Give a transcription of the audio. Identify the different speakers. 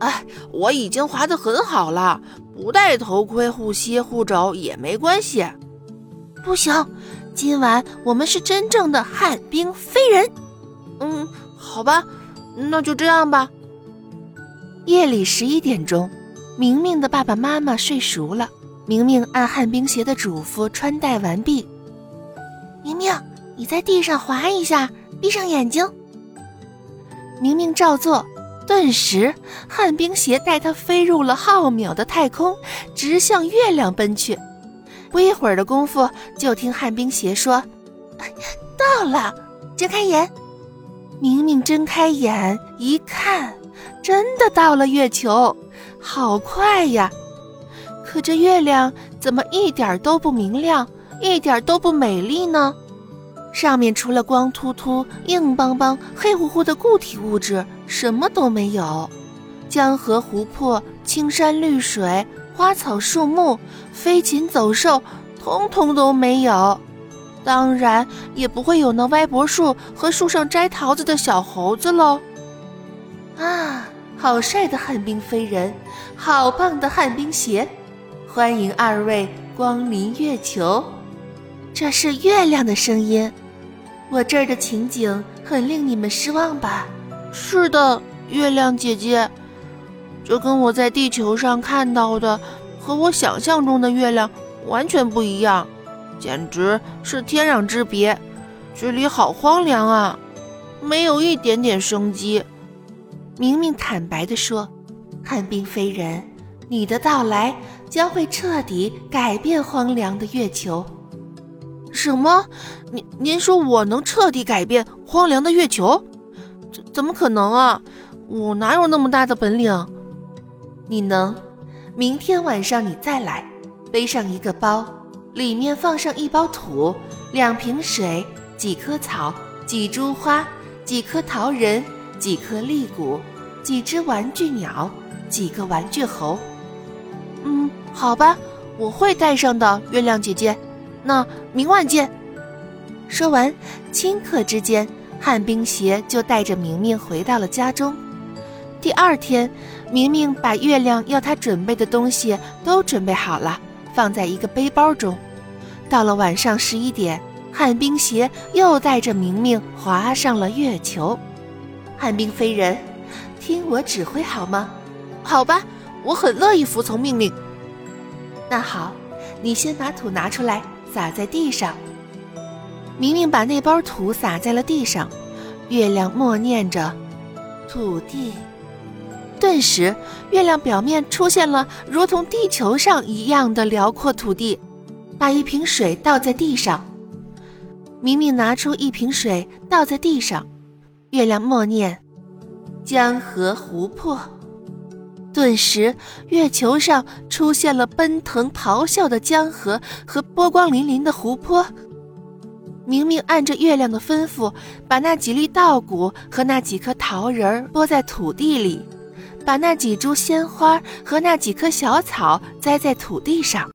Speaker 1: 哎，我已经滑得很好了，不戴头盔护膝护肘也没关系。
Speaker 2: 不行，今晚我们是真正的旱冰飞人。
Speaker 1: 嗯，好吧，那就这样吧。
Speaker 2: 夜里十一点钟，明明的爸爸妈妈睡熟了。明明按旱冰鞋的嘱咐穿戴完毕。
Speaker 3: 明明，你在地上滑一下，闭上眼睛。
Speaker 2: 明明照做，顿时旱冰鞋带他飞入了浩渺的太空，直向月亮奔去。不一会儿的功夫，就听旱冰鞋说：“
Speaker 3: 到了，睁开眼。”
Speaker 2: 明明睁开眼一看，真的到了月球，好快呀！可这月亮怎么一点都不明亮，一点都不美丽呢？上面除了光秃秃、硬邦邦、黑乎乎的固体物质，什么都没有。江河湖泊、青山绿水、花草树木、飞禽走兽，通通都没有。当然，也不会有那歪脖树和树上摘桃子的小猴子喽。啊，好帅的旱冰飞人，好棒的旱冰鞋！欢迎二位光临月球，这是月亮的声音。我这儿的情景很令你们失望吧？
Speaker 1: 是的，月亮姐姐，这跟我在地球上看到的和我想象中的月亮完全不一样，简直是天壤之别。这里好荒凉啊，没有一点点生机。
Speaker 2: 明明坦白地说：“寒冰飞人，你的到来。”将会彻底改变荒凉的月球。
Speaker 1: 什么？您您说我能彻底改变荒凉的月球？怎怎么可能啊？我哪有那么大的本领？
Speaker 2: 你能。明天晚上你再来，背上一个包，里面放上一包土、两瓶水、几棵草、几株花、几颗桃仁、几颗栗谷、几只玩具鸟、几个玩具猴。
Speaker 1: 嗯。好吧，我会带上的，月亮姐姐。那明晚见。
Speaker 2: 说完，顷刻之间，旱冰鞋就带着明明回到了家中。第二天，明明把月亮要他准备的东西都准备好了，放在一个背包中。到了晚上十一点，旱冰鞋又带着明明滑上了月球。旱冰飞人，听我指挥好吗？
Speaker 1: 好吧，我很乐意服从命令。
Speaker 2: 那好，你先把土拿出来，撒在地上。明明把那包土撒在了地上，月亮默念着：“土地。”顿时，月亮表面出现了如同地球上一样的辽阔土地。把一瓶水倒在地上。明明拿出一瓶水倒在地上，月亮默念：“江河湖泊。”顿时，月球上出现了奔腾咆哮的江河和波光粼粼的湖泊。明明按着月亮的吩咐，把那几粒稻谷和那几颗桃仁播在土地里，把那几株鲜花和那几棵小草栽在土地上。